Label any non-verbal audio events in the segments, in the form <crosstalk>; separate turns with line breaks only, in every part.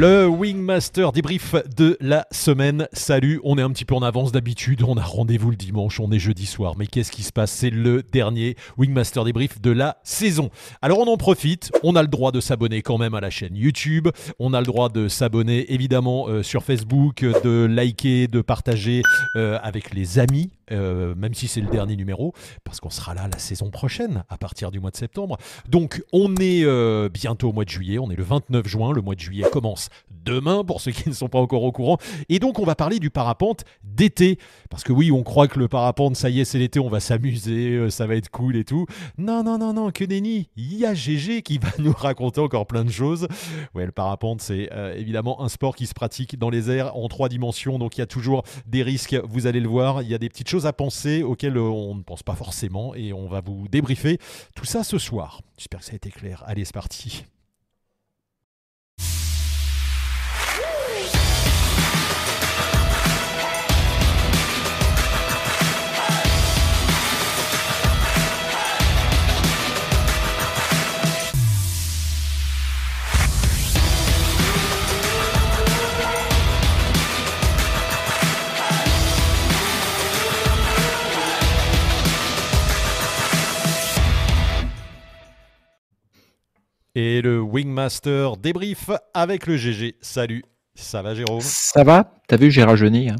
Le Wingmaster débrief de la semaine. Salut, on est un petit peu en avance d'habitude. On a rendez-vous le dimanche, on est jeudi soir. Mais qu'est-ce qui se passe? C'est le dernier Wingmaster débrief de la saison. Alors on en profite. On a le droit de s'abonner quand même à la chaîne YouTube. On a le droit de s'abonner évidemment euh, sur Facebook, de liker, de partager euh, avec les amis. Euh, même si c'est le dernier numéro, parce qu'on sera là la saison prochaine, à partir du mois de septembre. Donc on est euh, bientôt au mois de juillet, on est le 29 juin, le mois de juillet commence demain pour ceux qui ne sont pas encore au courant. Et donc on va parler du parapente d'été. Parce que oui, on croit que le parapente, ça y est, c'est l'été, on va s'amuser, euh, ça va être cool et tout. Non, non, non, non, que nenni. Il y a GG qui va <laughs> nous raconter encore plein de choses. Ouais, le parapente, c'est euh, évidemment un sport qui se pratique dans les airs en trois dimensions. Donc il y a toujours des risques, vous allez le voir. Il y a des petites choses à penser auxquelles euh, on ne pense pas forcément. Et on va vous débriefer tout ça ce soir. J'espère que ça a été clair. Allez, c'est parti. Et le Wingmaster débrief avec le GG. Salut, ça va Jérôme?
Ça va? T'as vu, j'ai rajeuni. hein.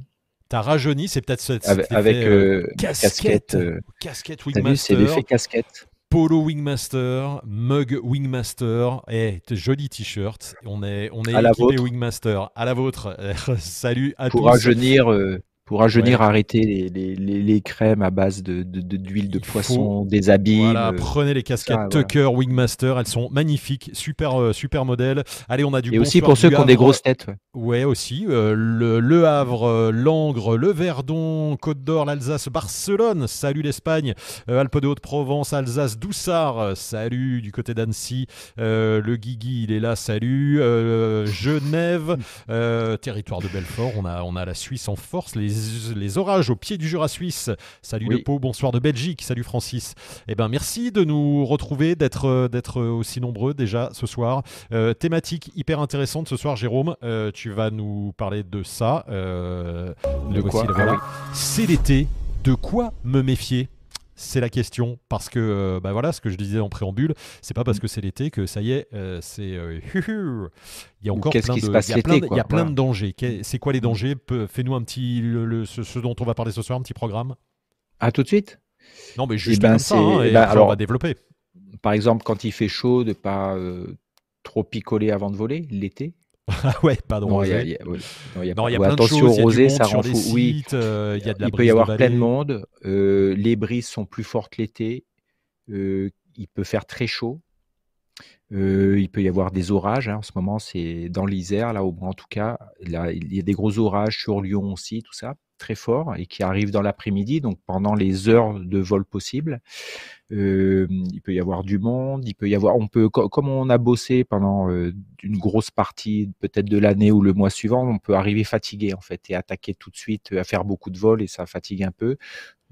T'as rajeuni, c'est peut-être cette
Avec,
effet,
euh,
casquette,
casquette. euh,
casquette
T'as vu, c'est
Wingmaster,
l'effet casquette.
polo Wingmaster, mug Wingmaster. Eh, t- joli t-shirt. On est, on est
À la
équipé
vôtre.
Wingmaster. À la vôtre. <laughs> Salut à
Pour
tous.
rajeunir, euh, pour rajeunir,
Ouais.
arrêter les, les, les, les crèmes à base de de- de- d'huile de,
faut-
poisson, des habits.
Voilà, prenez les casquettes. Tucker Wingmaster, elles sont magnifiques, super euh, super modèle. Allez, on a du
Et aussi pour ceux qui ont des grosses têtes. ouais.
Ouais, aussi. euh, le, le Havre, euh, Langres, le Verdon, Côte d'Or, l'Alsace, Barcelone. Salut l'Espagne. Euh, Alpes de Haute-Provence, Alsace, Doussard. euh, Salut du côté d'Annecy. Euh, le Guigui, il est là. Salut. Euh, Genève, euh, territoire de Belfort. On a, on a la Suisse en force. Les, les orages au pied du Jura suisse. Salut
Oui.
de Pau. Bonsoir de Belgique. Salut Francis. Eh ben, merci de nous retrouver, d'être, euh, d'être aussi nombreux déjà ce soir. Euh, thématique hyper intéressante ce soir, Jérôme. Euh, tu vas nous parler de ça. Euh, le
De
voici,
quoi
le voilà.
Ah
C'est l'été. De quoi me méfier? C'est la question. Parce que euh, bah voilà ce que je disais en préambule c'est pas parce que c'est l'été que ça y est euh, c'est euh, il y a encore plein de il y a plein de, il y a plein
voilà.
de dangers. Qu'est- c'est quoi les dangers? Peu- fais-nous un petit le- le- ce, ce dont on va parler ce soir un petit programme.
Ah, tout de suite.
Non mais juste
ben,
comme ça hein, et
ben,
après, on
alors-
va développer.
Par exemple, quand il fait chaud, de pas trop picoler avant de voler, l'été.
Ah <laughs> ouais pas de
Non, il y a, y a- ouais. Non, il y a
Non,
pas-
il y a
ouais,
plein de
attention
choses. Il y a
au
du
rosé, ça
sur
rend
les
fou. Oui,
sites. euh, il y a de la
il peut y
de
avoir plein de monde. euh, les brises sont plus fortes l'été. euh, il peut faire très chaud. Euh, il peut y avoir des orages. hein, en ce moment, c'est dans l'Isère, là, au en tout cas. Là, il y a des gros orages sur Lyon aussi, tout ça, très fort, et qui arrivent dans l'après-midi, donc pendant les heures de vol possibles. Euh, il peut y avoir du monde. Il peut y avoir, on peut, co- comme on a bossé pendant euh, une grosse partie, peut-être de l'année ou le mois suivant, on peut arriver fatigué en fait et attaquer tout de suite, euh, à faire beaucoup de vols et ça fatigue un peu.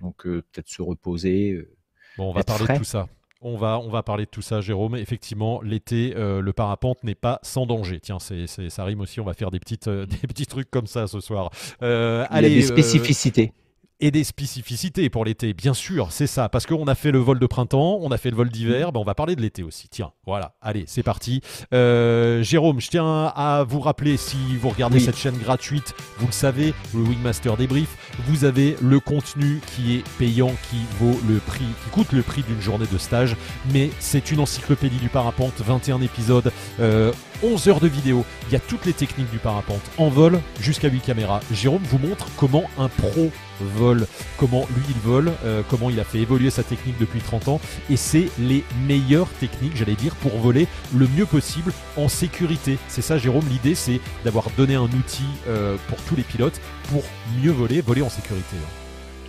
Donc euh, peut-être se reposer. euh.
Bon, on va parler
frais.
de tout ça. On va, on va parler de tout ça, Jérôme. Effectivement, l'été, euh, le parapente n'est pas sans danger. Tiens, c'est, ça rime aussi. On va faire des, petites, euh, <laughs> des petits trucs comme ça ce soir. Euh,
Il y a
allez,
des
euh,
spécificités.
Et des spécificités pour l'été, bien sûr, c'est ça. Parce qu'on a fait le vol de printemps, on a fait le vol d'hiver, ben on va parler de l'été aussi. Tiens, voilà, allez, c'est parti. Euh, Jérôme, je tiens à vous rappeler, si vous regardez
Oui.
cette chaîne gratuite, vous le savez, le Wingmaster Débrief, vous avez le contenu qui est payant, qui vaut le prix, qui coûte le prix d'une journée de stage. Mais c'est une encyclopédie du parapente, 21 épisodes, euh, 11 heures de vidéo. Il y a toutes les techniques du parapente en vol jusqu'à 8 caméras. Jérôme vous montre comment un pro vole, comment lui il vole, euh, comment il a fait évoluer sa technique depuis 30 ans. Et c'est les meilleures techniques, j'allais dire, pour voler le mieux possible en sécurité. C'est ça, Jérôme. L'idée, c'est d'avoir donné un outil euh, pour tous les pilotes pour mieux voler, voler en sécurité.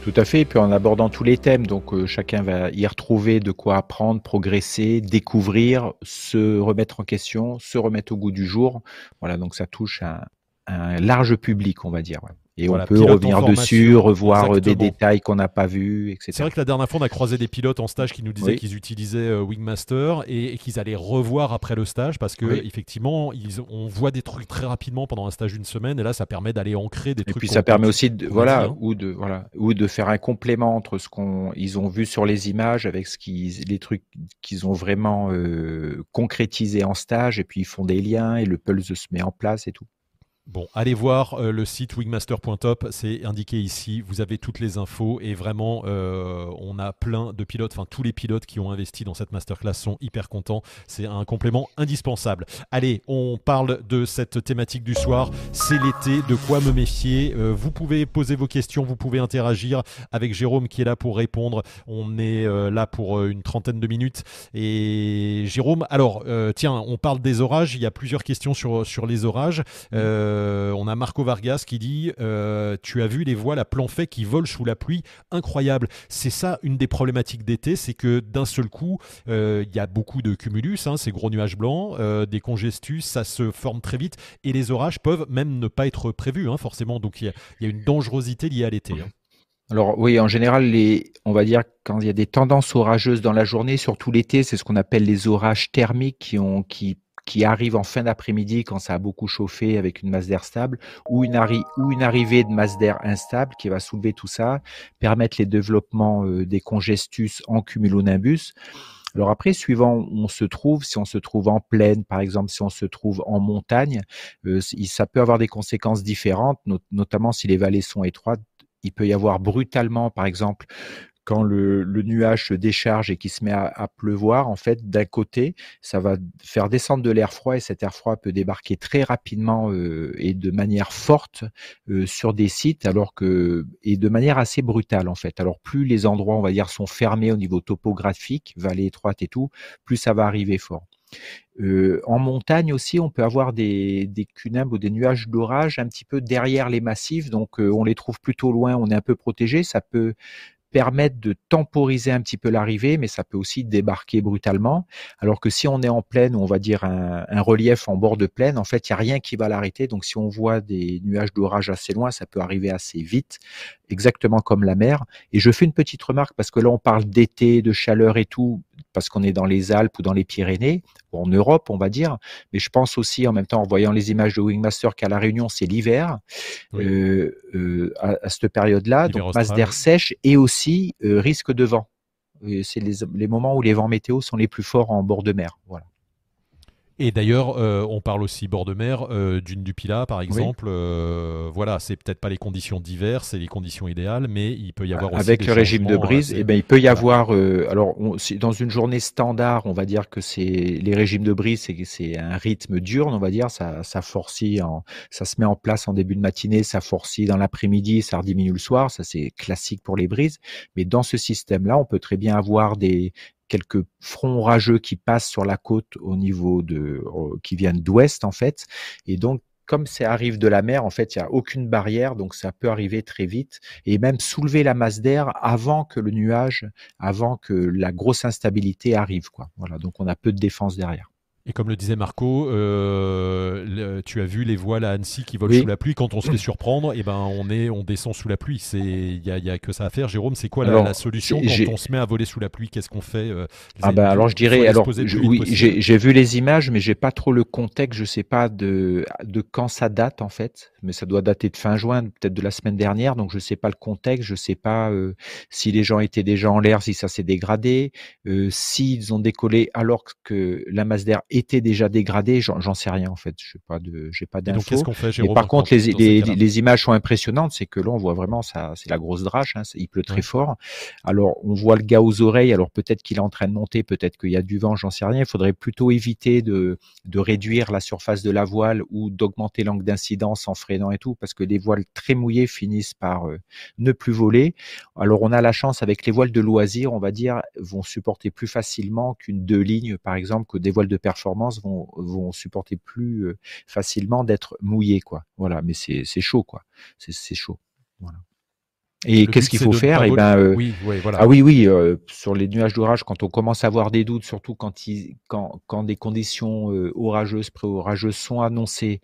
Tout à fait. Et puis en abordant tous les thèmes, donc euh, chacun va y retrouver de quoi apprendre, progresser, découvrir, se remettre en question, se remettre au goût du jour. Voilà, donc ça touche un, un large public, on va dire. Et on peut revenir dessus, revoir des détails qu'on n'a pas vus, etc.
C'est vrai que la dernière fois, on a croisé des pilotes en stage qui nous disaient qu'ils utilisaient Wingmaster et, qu'ils allaient revoir après le stage parce que effectivement, ils, on voit des trucs très rapidement pendant un stage d'une semaine et là, ça permet d'aller ancrer des trucs.
Et puis ça permet aussi de, voilà, ou de, voilà, ou de faire un complément entre ce qu'on, ils ont vu sur les images avec ce qu'ils, les trucs qu'ils ont vraiment euh, concrétisé en stage et puis ils font des liens et le pulse se met en place et tout.
Bon, allez voir euh, le site wingmaster.top, c'est indiqué ici, vous avez toutes les infos et vraiment euh, on a plein de pilotes, enfin tous les pilotes qui ont investi dans cette masterclass sont hyper contents, c'est un complément indispensable. Allez, on parle de cette thématique du soir, c'est l'été, de quoi me méfier, euh, vous pouvez poser vos questions, vous pouvez interagir avec Jérôme qui est là pour répondre, on est là pour une trentaine de minutes et Jérôme, alors tiens, on parle des orages, il y a plusieurs questions sur, sur les orages. On a Marco Vargas qui dit euh, Tu as vu les voiles à plan fait qui volent sous la pluie Incroyable. C'est ça une des problématiques d'été c'est que d'un seul coup, euh, il y a beaucoup de cumulus, hein, ces gros nuages blancs, des congestus, ça se forme très vite et les orages peuvent même ne pas être prévus, hein, forcément. Donc il y, a une dangerosité liée à l'été. Hein.
Alors oui, en général, on va dire quand il y a des tendances orageuses dans la journée, surtout l'été, c'est ce qu'on appelle les orages thermiques qui, ont, qui qui arrive en fin d'après-midi quand ça a beaucoup chauffé avec une masse d'air stable, ou une, ou une arrivée de masse d'air instable qui va soulever tout ça, permettre les développements euh, des congestus en cumulonimbus. Alors après, suivant où on se trouve, si on se trouve en plaine, par exemple, si on se trouve en montagne, euh, ça peut avoir des conséquences différentes, notamment si les vallées sont étroites. Il peut y avoir brutalement, par exemple, quand le, nuage se décharge et qui se met à, pleuvoir, en fait, d'un côté, ça va faire descendre de l'air froid et cet air froid peut débarquer très rapidement euh, et de manière forte euh, sur des sites, alors que et de manière assez brutale en fait. Alors plus les endroits, on va dire, sont fermés au niveau topographique, vallée étroite et tout, plus ça va arriver fort. Euh, en montagne aussi, on peut avoir des, des ou des nuages d'orage un petit peu derrière les massifs, donc on les trouve plutôt loin, on est un peu protégé. Ça peut permettre de temporiser un petit peu l'arrivée, mais ça peut aussi débarquer brutalement. Alors que si on est en plaine, on va dire un, relief en bord de plaine, en fait, il n'y a rien qui va l'arrêter. Donc si on voit des nuages d'orage assez loin, ça peut arriver assez vite, exactement comme la mer. Et je fais une petite remarque parce que là, on parle d'été, de chaleur et tout parce qu'on est dans les Alpes ou dans les Pyrénées, ou en Europe, on va dire. Mais je pense aussi, en même temps, en voyant les images de Wingmaster, qu'à La Réunion, c'est l'hiver, euh, euh, à, cette période-là. Donc, masse d'air sèche et aussi euh, risque de vent. C'est les, les, moments où les vents météo sont les plus forts en bord de mer. Voilà.
Et d'ailleurs, euh, on parle aussi bord de mer, euh, d'une du Pilat par exemple. Euh, voilà, c'est peut-être pas les conditions d'hiver, c'est les conditions idéales, mais il peut y avoir aussi
avec le régime de brise. et eh ben, il peut y avoir. alors, dans une journée standard, on va dire que c'est les régimes de brise, c'est un rythme dur, on va dire. Ça, ça forcit, en, ça se met en place en début de matinée, ça forcit dans l'après-midi, ça diminue le soir. Ça c'est classique pour les brises. Mais dans ce système-là, on peut très bien avoir des quelques fronts orageux qui passent sur la côte au niveau de, qui viennent d'ouest en fait. Et donc, comme ça arrive de la mer, en fait, il n'y a aucune barrière, donc ça peut arriver très vite et même soulever la masse d'air avant que le nuage, avant que la grosse instabilité arrive, quoi. Voilà, donc on a peu de défense derrière.
Et comme le disait Marco, euh, tu as vu les voiles à Annecy qui volent sous la pluie. Quand on se fait surprendre, et eh ben on est, on descend sous la pluie. C'est, il y a, que ça à faire. Jérôme, c'est quoi la, solution quand on se met à voler sous la pluie? Qu'est-ce qu'on fait euh,
Ah ben alors je dirais, alors oui, j'ai vu les images, mais j'ai pas trop le contexte. Je sais pas de de quand ça date en fait, mais ça doit dater de fin juin, peut-être de la semaine dernière. Donc je sais pas le contexte. Je sais pas euh, si les gens étaient déjà en l'air, si ça s'est dégradé, s'ils ont décollé alors que la masse d'air était déjà dégradé, j'en sais rien en fait. Je sais pas de, j'ai pas d'infos. Par contre, les, les, les, images sont impressionnantes. C'est que là, on voit vraiment ça, c'est la grosse drache. Hein, il pleut très fort. Alors, on voit le gars aux oreilles. Alors peut-être qu'il est en train de monter, peut-être qu'il y a du vent, j'en sais rien. Il faudrait plutôt éviter de, de réduire la surface de la voile ou d'augmenter l'angle d'incidence en freinant et tout, parce que les voiles très mouillées finissent par euh, ne plus voler. Alors, on a la chance avec les voiles de loisir, on va dire, vont supporter plus facilement qu'une deux lignes, par exemple, que des voiles de performance vont, vont supporter plus euh, facilement d'être mouillés, quoi. Voilà, mais c'est chaud, quoi. C'est chaud. Voilà. Et qu'est-ce qu'il faut faire? Eh ben, euh, oui, voilà. ah oui, oui, euh, sur les nuages d'orage, quand on commence à avoir des doutes, surtout quand, il, quand, quand des conditions orageuses, pré-orageuses sont annoncées,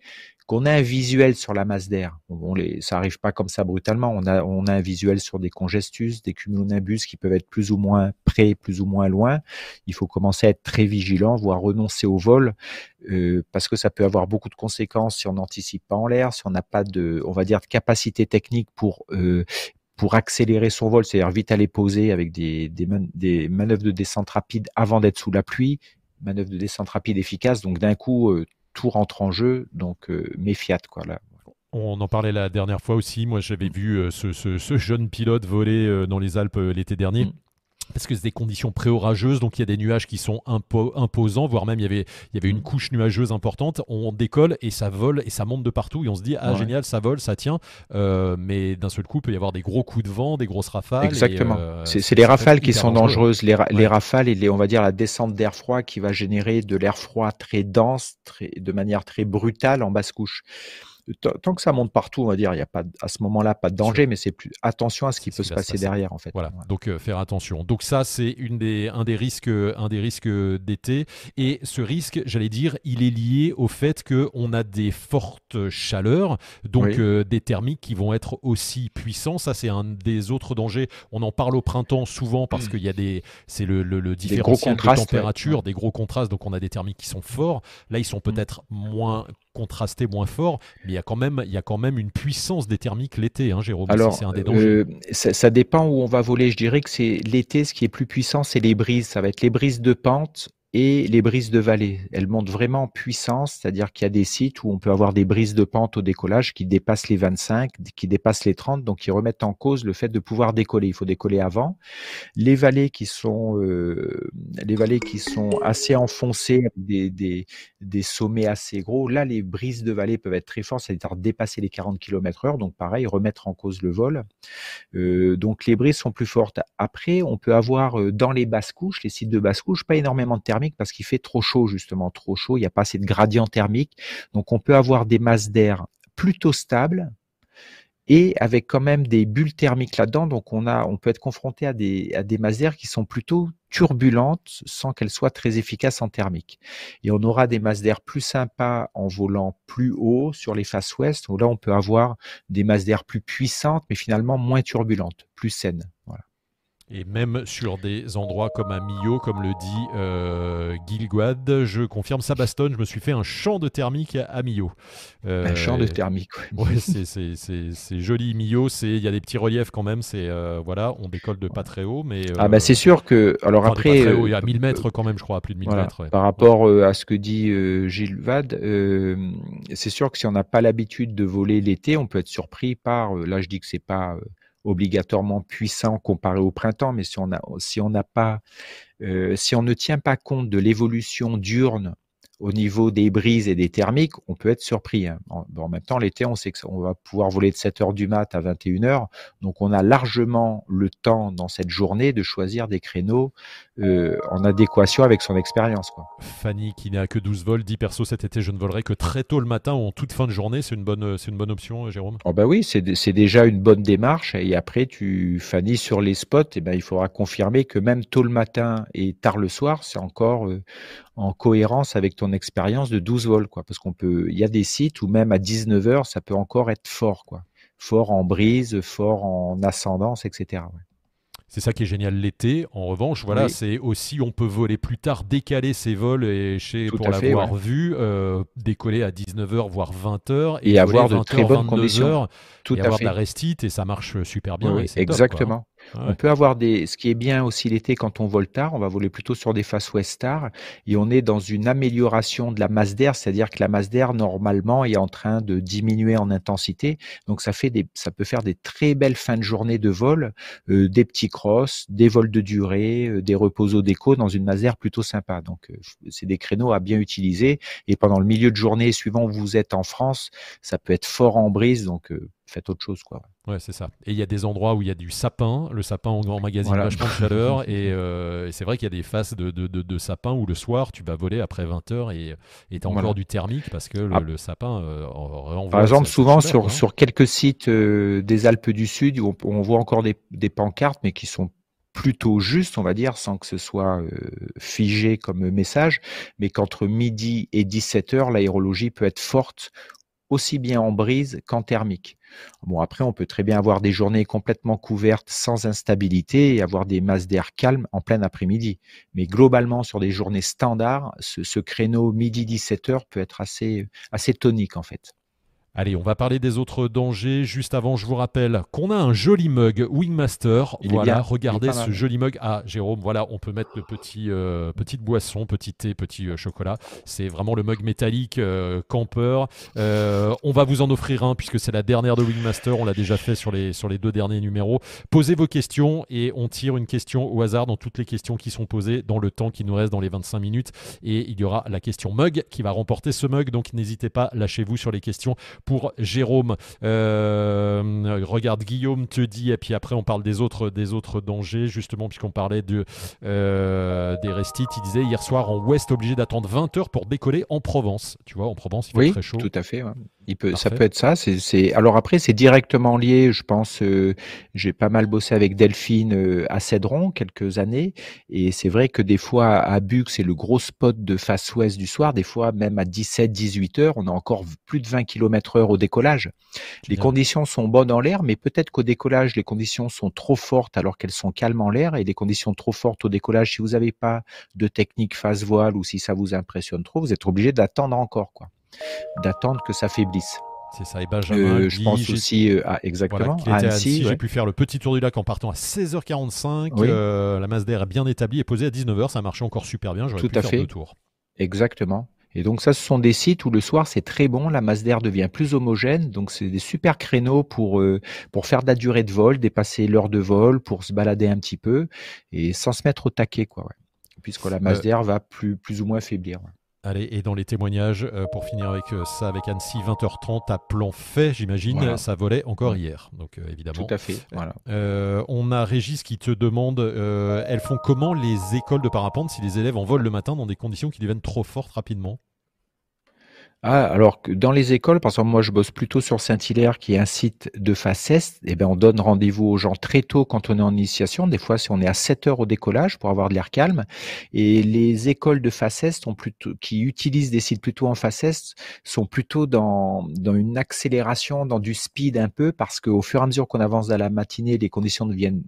qu'on a un visuel sur la masse d'air. Ça arrive pas comme ça brutalement. On a, on a un visuel sur des congestus, des cumulonimbus qui peuvent être plus ou moins près, plus ou moins loin. Il faut commencer à être très vigilant, voire renoncer au vol, euh, parce que ça peut avoir beaucoup de conséquences si on n'anticipe pas en l'air, si on n'a pas de, on va dire, capacité technique pour euh, pour accélérer son vol, c'est-à-dire vite aller poser avec des, des, des manœuvres de descente rapide avant d'être sous la pluie, manœuvre de descente rapide efficace. Donc d'un coup, euh, tout rentre en jeu. Donc euh, méfiat quoi là.
On en parlait la dernière fois aussi. Moi, j'avais vu euh, ce, ce, jeune pilote voler dans les Alpes l'été dernier. Mm parce que c'est des conditions pré-orageuses, donc il y a des nuages qui sont imposants, voire même il y avait, il y avait une couche nuageuse importante. On décolle et ça vole et ça monte de partout et on se dit ah génial, ça vole, ça tient. Euh, mais d'un seul coup, il peut y avoir des gros coups de vent, des grosses rafales.
Exactement. Euh, c'est les rafales qui sont dangereuses. Les, les, rafales et les, on va dire la descente d'air froid qui va générer de l'air froid très dense, très, de manière très brutale en basse couche tant que ça monte partout, on va dire, il n'y a pas à ce moment-là pas de danger, mais c'est plus attention à ce qui peut se passer, derrière en fait.
Voilà, donc euh, faire attention. Donc ça, c'est une des, un des risques, un des risques d'été. Et ce risque, j'allais dire, il est lié au fait qu'on a des fortes chaleurs, donc euh, des thermiques qui vont être aussi puissants. Ça, c'est un des autres dangers. On en parle au printemps souvent parce mmh. qu'il y a des, c'est le, le, différentiel de température, des gros contrastes. Donc on a des thermiques qui sont forts. Là, ils sont mmh. peut-être moins contrastés, moins forts, mais il y a quand même, il y a quand même une puissance des thermiques l'été, hein, Jérôme.
Alors, c'est un des dangers. Euh, ça, dépend où on va voler. Je dirais que c'est l'été, ce qui est plus puissant, c'est les brises. Ça va être les brises de pente et les brises de vallée. Elles montent vraiment en puissance, c'est-à-dire qu'il y a des sites où on peut avoir des brises de pente au décollage qui dépassent les 25, qui dépassent les 30, donc qui remettent en cause le fait de pouvoir décoller. Il faut décoller avant. Les vallées qui sont, euh, les vallées qui sont assez enfoncées, des, des, des, sommets assez gros, là, les brises de vallée peuvent être très fortes, c'est-à-dire dépasser les 40 km heure, donc pareil, remettre en cause le vol. Euh, donc les brises sont plus fortes. Après, on peut avoir euh, dans les basses couches, les sites de basses couches, pas énormément de parce qu'il fait trop chaud, justement, trop chaud, il n'y a pas assez de gradient thermique. Donc on peut avoir des masses d'air plutôt stables et avec quand même des bulles thermiques là-dedans. Donc on a, on peut être confronté à des, à des masses d'air qui sont plutôt turbulentes sans qu'elles soient très efficaces en thermique. Et on aura des masses d'air plus sympas en volant plus haut sur les faces ouest, où là on peut avoir des masses d'air plus puissantes, mais finalement moins turbulentes, plus saines. Voilà.
Et même sur des endroits comme à Millau, comme le dit euh, Gilguad, je confirme, ça bastonne, je me suis fait un champ de thermique à Millau.
Euh, un champ de thermique,
oui. Ouais, <laughs> c'est joli Millau, il y a des petits reliefs quand même, c'est euh, voilà, on décolle de pas très haut, mais...
ah bah c'est sûr que... Alors après...
Très haut, il y a 1000 mètres quand même, je crois, à plus de 1000 mètres.
Par rapport à ce que dit Gilvad, c'est sûr que si on n'a pas l'habitude de voler l'été, on peut être surpris par... là, je dis que c'est pas obligatoirement puissant comparé au printemps, mais si on si n'a pas, euh, si on ne tient pas compte de l'évolution diurne au niveau des brises et des thermiques, on peut être surpris. Hein. En, même temps, l'été, on sait qu'on va pouvoir voler de 7 heures du mat à 21 heures. Donc, on a largement le temps dans cette journée de choisir des créneaux euh, en adéquation avec son expérience.
Fanny, qui n'a que 12 vols, dit perso cet été, je ne volerai que très tôt le matin ou en toute fin de journée. C'est une bonne, c'est une bonne option, Jérôme?
Oh bah Oui, c'est déjà une bonne démarche. Et après, tu, Fanny, sur les spots, eh ben, il faudra confirmer que même tôt le matin et tard le soir, c'est encore euh, en cohérence avec ton expérience de 12 vols. Quoi, parce qu'on peut, il y a des sites où même à 19 heures, ça peut encore être fort. Quoi. Fort en brise, fort en ascendance, etc.
C'est ça qui est génial l'été. En revanche, voilà, c'est aussi on peut voler plus tard, décaler ses vols et chez, pour l'avoir vu, euh, décoller à 19h voire 20h
et, avoir de très bonnes conditions.
Tout et avoir de la restite et ça marche super bien.
exactement. On peut avoir des. Ce qui est bien aussi l'été quand on vole tard, on va voler plutôt sur des faces ouest tard et on est dans une amélioration de la masse d'air, c'est-à-dire que la masse d'air normalement est en train de diminuer en intensité. Donc ça fait des, ça peut faire des très belles fins de journée de vol, euh, des petits crosses, des vols de durée, euh, des reposos d'écho dans une masse d'air plutôt sympa. Donc euh, c'est des créneaux à bien utiliser et pendant le milieu de journée, suivant où vous êtes en France, ça peut être fort en brise. Donc faites autre chose. Quoi.
Ouais, c'est ça. Et il y a des endroits où il y a du sapin. Le sapin en magazine vachement de chaleur. <laughs> Euh, et, c'est vrai qu'il y a des faces de, de, de, sapin où le soir, tu vas voler après 20h et tu as encore du thermique parce que le, ah. sapin euh,
Par exemple, souvent sur, hein. sur quelques sites euh, des Alpes du Sud, on, on voit encore des, des, pancartes, mais qui sont plutôt justes, on va dire, sans que ce soit figé comme message, mais qu'entre midi et 17 h l'aérologie peut être forte aussi bien en brise qu'en thermique. Bon, après, on peut très bien avoir des journées complètement couvertes sans instabilité et avoir des masses d'air calmes en plein après-midi. Mais globalement, sur des journées standards, ce, créneau midi 17 heures peut être assez, assez tonique en fait.
Allez, on va parler des autres dangers. Juste avant, je vous rappelle qu'on a un joli mug Wingmaster. voilà, regardez ce joli mug. Ah, Jérôme, voilà, on peut mettre le petit euh, petite boisson, petit thé, petit euh, chocolat. C'est vraiment le mug métallique euh, campeur. on va vous en offrir un puisque c'est la dernière de Wingmaster. On l'a déjà fait sur les sur les deux derniers numéros. Posez vos questions et on tire une question au hasard dans toutes les questions qui sont posées dans le temps qui nous reste dans les 25 minutes. Et il y aura la question mug qui va remporter ce mug. Donc n'hésitez pas, lâchez-vous sur les questions pour Jérôme. Euh, regarde, Guillaume te dit, et puis après on parle des autres, des autres dangers, justement, puisqu'on parlait de, euh, des restites. Il disait hier soir en Ouest, obligé d'attendre 20 heures pour décoller en Provence. Tu vois, en Provence, il fait très chaud.
Tout à fait. Il peut, ça peut être ça. C'est, alors après, c'est directement lié. Je pense, euh, j'ai pas mal bossé avec Delphine euh, à Cédron quelques années, et c'est vrai que des fois à Bux, c'est le gros spot de face ouest du soir. Des fois, même à 17-18 heures, on a encore plus de 20 km heure au décollage. Les conditions sont bonnes en l'air, mais peut-être qu'au décollage, les conditions sont trop fortes alors qu'elles sont calmes en l'air, et des conditions trop fortes au décollage, si vous n'avez pas de technique face voile ou si ça vous impressionne trop, vous êtes obligé d'attendre encore, quoi d'attendre que ça faiblisse.
C'est ça, et Benjamin. Euh,
je pense aussi euh, à, exactement à Annecy.
J'ai pu faire le petit tour du lac en partant à 16h45. Euh, la masse d'air est bien établie et posée à 19h. Ça a marché encore super bien. J'aurais pu à faire fait. deux tours.
Exactement. Et donc ça, ce sont des sites où le soir c'est très bon, la masse d'air devient plus homogène, donc c'est des super créneaux pour pour faire de la durée de vol, dépasser l'heure de vol, pour se balader un petit peu et sans se mettre au taquet quoi. Puisque la masse d'air va plus plus ou moins faiblir.
Allez, et dans les témoignages, euh, pour finir avec euh, ça, avec Annecy, 20h30 à plan fait, j'imagine, ça volait encore hier. Donc euh, évidemment.
Tout à fait. Voilà.
on a Régis qui te demande elles font comment les écoles de parapente si les élèves en volent le matin dans des conditions qui deviennent trop fortes rapidement?
Ah, alors que dans les écoles, par exemple, moi je bosse plutôt sur Saint-Hilaire qui est un site de face est, eh ben, on donne rendez-vous aux gens très tôt quand on est en initiation, des fois si on est à 7 heures au décollage pour avoir de l'air calme. Et les écoles de face est qui utilisent des sites plutôt en face est sont plutôt dans, dans une accélération, dans du speed un peu, parce qu'au fur et à mesure qu'on avance dans la matinée, les conditions deviennent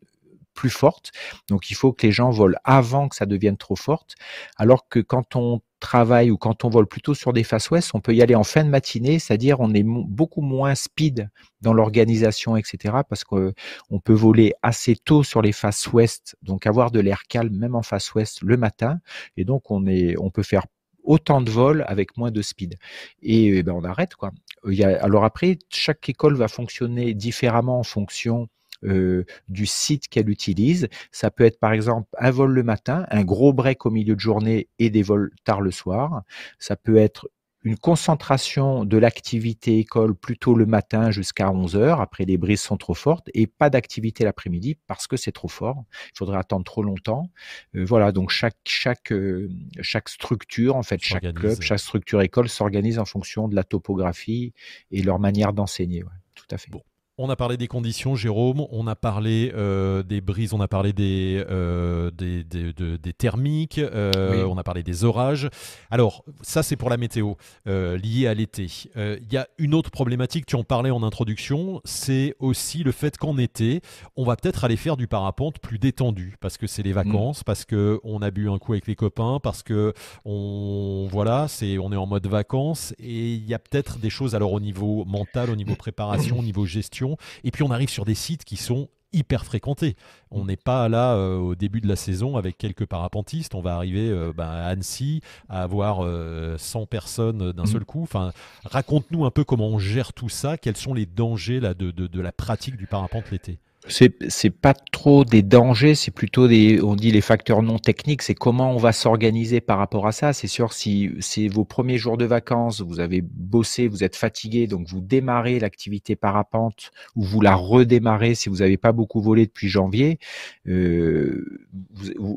plus fortes. Donc il faut que les gens volent avant que ça devienne trop forte. Alors que quand on travaille ou quand on vole plutôt sur des faces ouest, on peut y aller en fin de matinée, c'est-à-dire on est beaucoup moins speed dans l'organisation, etc. Parce qu'on peut voler assez tôt sur les faces ouest, donc avoir de l'air calme même en face ouest le matin, et donc on est, on peut faire autant de vols avec moins de speed. Et, eh ben on arrête quoi. Il y alors après, chaque école va fonctionner différemment en fonction euh, du site qu'elle utilise. Ça peut être par exemple un vol le matin, un gros break au milieu de journée et des vols tard le soir. Ça peut être une concentration de l'activité école plutôt le matin jusqu'à 11 heures, après les brises sont trop fortes, et pas d'activité l'après-midi parce que c'est trop fort. Il faudrait attendre trop longtemps. Euh, voilà, donc chaque chaque euh, chaque structure, en fait, chaque club, chaque structure école s'organise en fonction de la topographie et leur manière d'enseigner. tout à fait.
On a parlé des conditions, Jérôme, on a parlé euh, des brises, on a parlé des, euh, des, thermiques, euh, on a parlé des orages. Alors, ça c'est pour la météo liée à l'été. Il y a une autre problématique, tu en parlais en introduction, c'est aussi le fait qu'en été, on va peut-être aller faire du parapente plus détendu, parce que c'est les mm. vacances, parce qu'on a bu un coup avec les copains, parce que on, voilà, c'est, on est en mode vacances, et il y a peut-être des choses alors au niveau mental, au niveau préparation, au niveau gestion et puis on arrive sur des sites qui sont hyper fréquentés. On n'est pas là euh, au début de la saison avec quelques parapentistes. On va arriver euh, ben, à Annecy à avoir 100 euh, personnes d'un mm. seul coup. Enfin, raconte-nous un peu comment on gère tout ça. Quels sont les dangers là, de la pratique du parapente l'été?
C'est c'est pas trop des dangers, c'est plutôt des on dit les facteurs non techniques, c'est comment on va s'organiser par rapport à ça. C'est sûr si c'est vos premiers jours de vacances, vous avez bossé, vous êtes fatigué, donc vous démarrez l'activité parapente ou vous la redémarrez si vous n'avez pas beaucoup volé depuis janvier. Euh,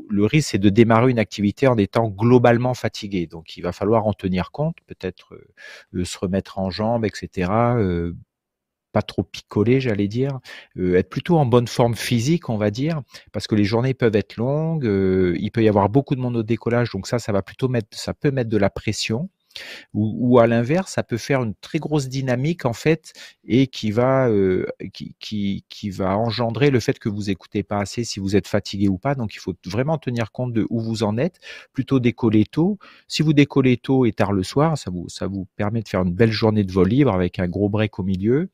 le risque c'est de démarrer une activité en étant globalement fatigué, donc il va falloir en tenir compte, peut-être euh, se remettre en jambes, etc pas trop picoler, j'allais dire, euh, être plutôt en bonne forme physique, on va dire, parce que les journées peuvent être longues, euh, il peut y avoir beaucoup de monde au décollage, donc ça, ça va plutôt mettre, ça peut mettre de la pression. ou, ou à l'inverse, ça peut faire une très grosse dynamique en fait et qui va euh, qui, qui, qui, va engendrer le fait que vous écoutez pas assez si vous êtes fatigué ou pas. Donc il faut vraiment tenir compte de où vous en êtes. Plutôt décoller tôt. Si vous décollez tôt et tard le soir, ça vous ça vous permet de faire une belle journée de vol libre avec un gros break au milieu.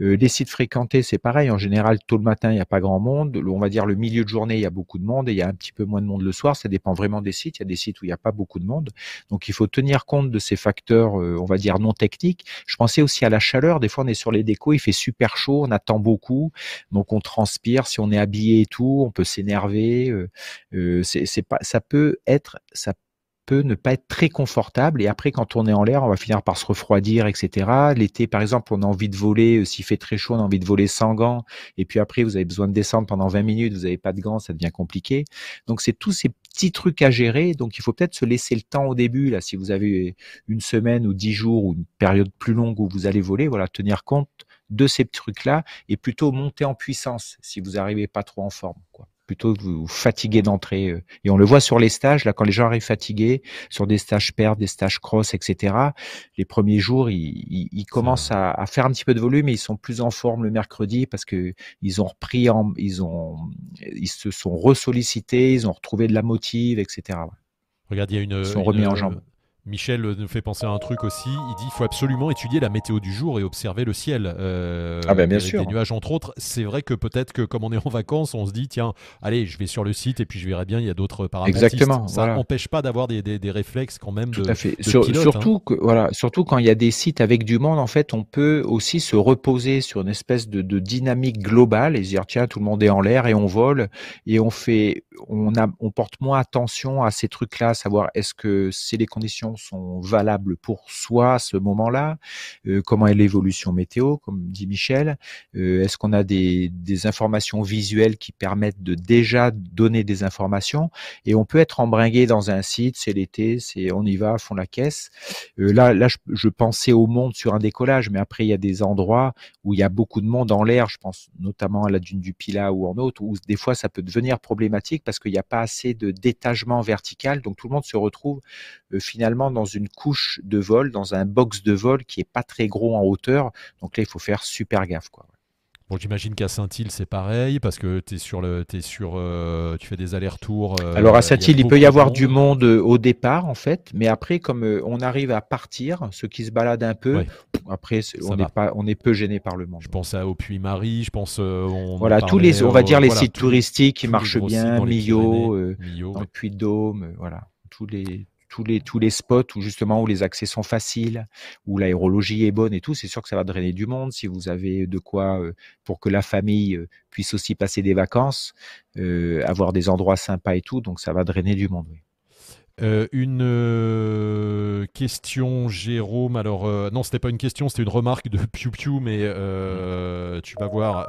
Euh, les sites fréquentés, c'est pareil. En général, tôt le matin, il n'y a pas grand monde. On va dire le milieu de journée, il y a beaucoup de monde et il y a un petit peu moins de monde le soir. Ça dépend vraiment des sites. Il y a des sites où il n'y a pas beaucoup de monde. Donc, il faut tenir compte de ces facteurs, euh, on va dire, non techniques. Je pensais aussi à la chaleur. Des fois, on est sur les décos, il fait super chaud, on attend beaucoup. Donc, on transpire. Si on est habillé et tout, on peut s'énerver. Euh, c'est pas, ça peut être, ça peut ne pas être très confortable. Et après, quand on est en l'air, on va finir par se refroidir, etc. L'été, par exemple, on a envie de voler. Euh, s'il fait très chaud, on a envie de voler sans gants. Et puis après, vous avez besoin de descendre pendant 20 minutes. Vous n'avez pas de gants, ça devient compliqué. Donc, c'est tous ces petits trucs à gérer. Donc, il faut peut-être se laisser le temps au début. Là, si vous avez une semaine ou dix jours ou une période plus longue où vous allez voler, voilà, tenir compte de ces trucs-là et plutôt monter en puissance si vous n'arrivez pas trop en forme. Quoi plutôt vous fatiguer d'entrée. Euh. Et on le voit sur les stages, là, quand les gens arrivent fatigués, sur des stages paires, des stages cross, etc. Les premiers jours, ils, ils, commencent à, à, faire un petit peu de volume, et ils sont plus en forme le mercredi parce que ils ont repris, en, ils ont, ils se sont ressollicités, ils ont retrouvé de la motive, etc.
Regarde, il y a une,
ils sont remis en jambes.
Michel nous fait penser à un truc aussi. Il dit qu'il faut absolument étudier la météo du jour et observer le ciel.
Euh, ah ben bien sûr.
Des nuages entre autres. C'est vrai que peut-être que comme on est en vacances, on se dit tiens, allez, je vais sur le site et puis je verrai bien. Il y a d'autres paramètres.
Exactement.
Ça n'empêche pas d'avoir des, des, réflexes quand même.
Tout
de,
à fait. surtout hein. que voilà, surtout quand il y a des sites avec du monde, en fait, on peut aussi se reposer sur une espèce de, de dynamique globale et se dire tiens, tout le monde est en l'air et on vole et on fait, on a, on porte moins attention à ces trucs-là, savoir est-ce que si les conditions sont valables pour soi à ce moment-là euh, Comment est l'évolution météo, comme dit Michel? Euh, Est-ce qu'on a des, informations visuelles qui permettent de déjà donner des informations? Et on peut être embringué dans un site, c'est l'été, c'est on y va, fond la caisse. Euh, là, là, je, pensais au monde sur un décollage, mais après il y a des endroits où il y a beaucoup de monde en l'air. Je pense notamment à la dune du Pila ou en autre, où des fois ça peut devenir problématique parce qu'il n'y a pas assez de détachement vertical, donc tout le monde se retrouve finalement dans une couche de vol dans un box de vol qui est pas très gros en hauteur. Donc là, il faut faire super gaffe. Quoi.
Bon, j'imagine qu'à Saint-Île, c'est pareil, parce que es sur le, es sur, euh, tu fais des allers-retours.
Euh, Alors à Saint-Île, il, peut y avoir du monde euh, au départ, en fait, mais après, comme on arrive à partir, ceux qui se baladent un peu, après, on n'est pas, on est peu gêné par le monde.
Je pense à au Puy-Marie, je pense. On
voilà, tous les, on va dire les sites touristiques qui marchent bien, Millau, dans le Puy-de-Dôme, voilà, tous les tous les, tous les spots où justement où les accès sont faciles, où l'aérologie est bonne et tout, c'est sûr que ça va drainer du monde. Si vous avez de quoi euh, pour que la famille euh, puisse aussi passer des vacances, euh, avoir des endroits sympas et tout, donc ça va drainer du monde. Oui.
Euh, une euh, question, Jérôme. Alors, euh, non, c'était pas une question, c'était une remarque de <laughs> Piu Piu, mais tu vas voir,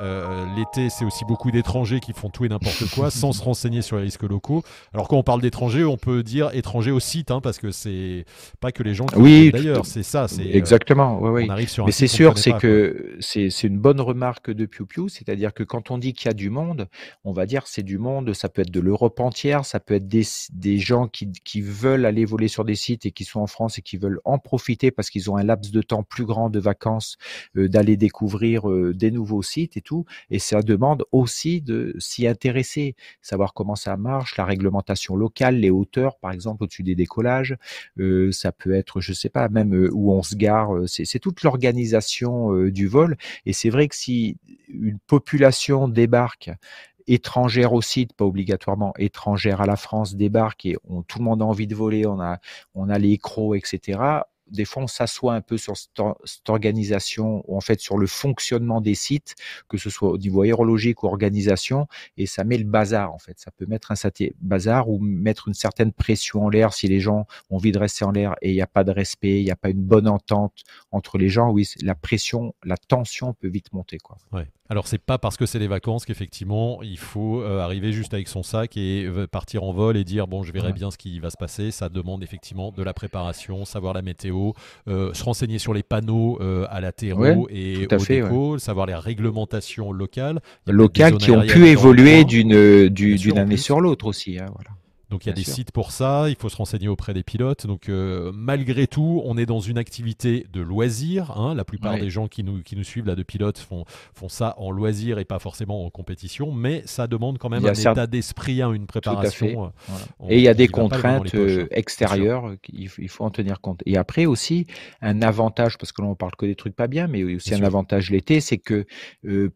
l'été, c'est aussi beaucoup d'étrangers qui font tout et n'importe quoi <laughs> sans se renseigner sur les risques locaux. Alors, quand on parle d'étrangers, on peut dire étrangers au site, hein, parce que c'est pas que les gens qui
oui,
d'ailleurs, c'est ça.
Exactement, oui, oui. arrive sur mais c'est sûr, c'est que c'est une bonne remarque de Piu Piu, c'est-à-dire que quand on dit qu'il y a du monde, on va dire c'est du monde, ça peut être de l'Europe entière, ça peut être des, des gens qui, qui veulent aller voler sur des sites et qui sont en France et qui veulent en profiter parce qu'ils ont un laps de temps plus grand de vacances, euh, d'aller découvrir euh, des nouveaux sites et tout. Et ça demande aussi de s'y intéresser, savoir comment ça marche, la réglementation locale, les hauteurs, par exemple, au-dessus des décollages. Euh, ça peut être, je sais pas, même où on se gare. C'est toute l'organisation du vol. Et c'est vrai que si une population débarque étrangères aussi, pas obligatoirement étrangères à la France, débarquent et on, tout le monde a envie de voler, on a, on a les crocs, etc des fois, on s'assoit un peu sur cette, organisation, ou en fait sur le fonctionnement des sites, que ce soit au niveau aérologique ou organisation, et ça met le bazar, en fait. Ça peut mettre un bazar ou mettre une certaine pression en l'air si les gens ont envie de rester en l'air et il n'y a pas de respect, il n'y a pas une bonne entente entre les gens. Oui, la pression, la tension peut vite monter, quoi.
Alors c'est pas parce que c'est les vacances qu'effectivement il faut euh, arriver juste avec son sac et euh, partir en vol et dire bon je verrai bien ce qui va se passer. Ça demande effectivement de la préparation, savoir la météo, euh, se renseigner sur les panneaux euh, à latéraux et au fait, savoir les réglementations locales.
Locales qui ont pu évoluer d'une d'une année sur l'autre aussi. Hein, voilà.
Donc il y a des sites pour ça, il faut se renseigner auprès des pilotes. Donc euh, malgré tout, on est dans une activité de loisir. Hein. La plupart des gens qui nous, qui nous suivent là de pilotes font, font ça en loisir et pas forcément en compétition, mais ça demande quand même un état d'esprit, hein, une préparation.
Euh, et il y a des contraintes euh, extérieures, il faut en tenir compte. Et après aussi, un avantage, parce que l'on parle que des trucs pas bien, mais aussi un avantage l'été, c'est que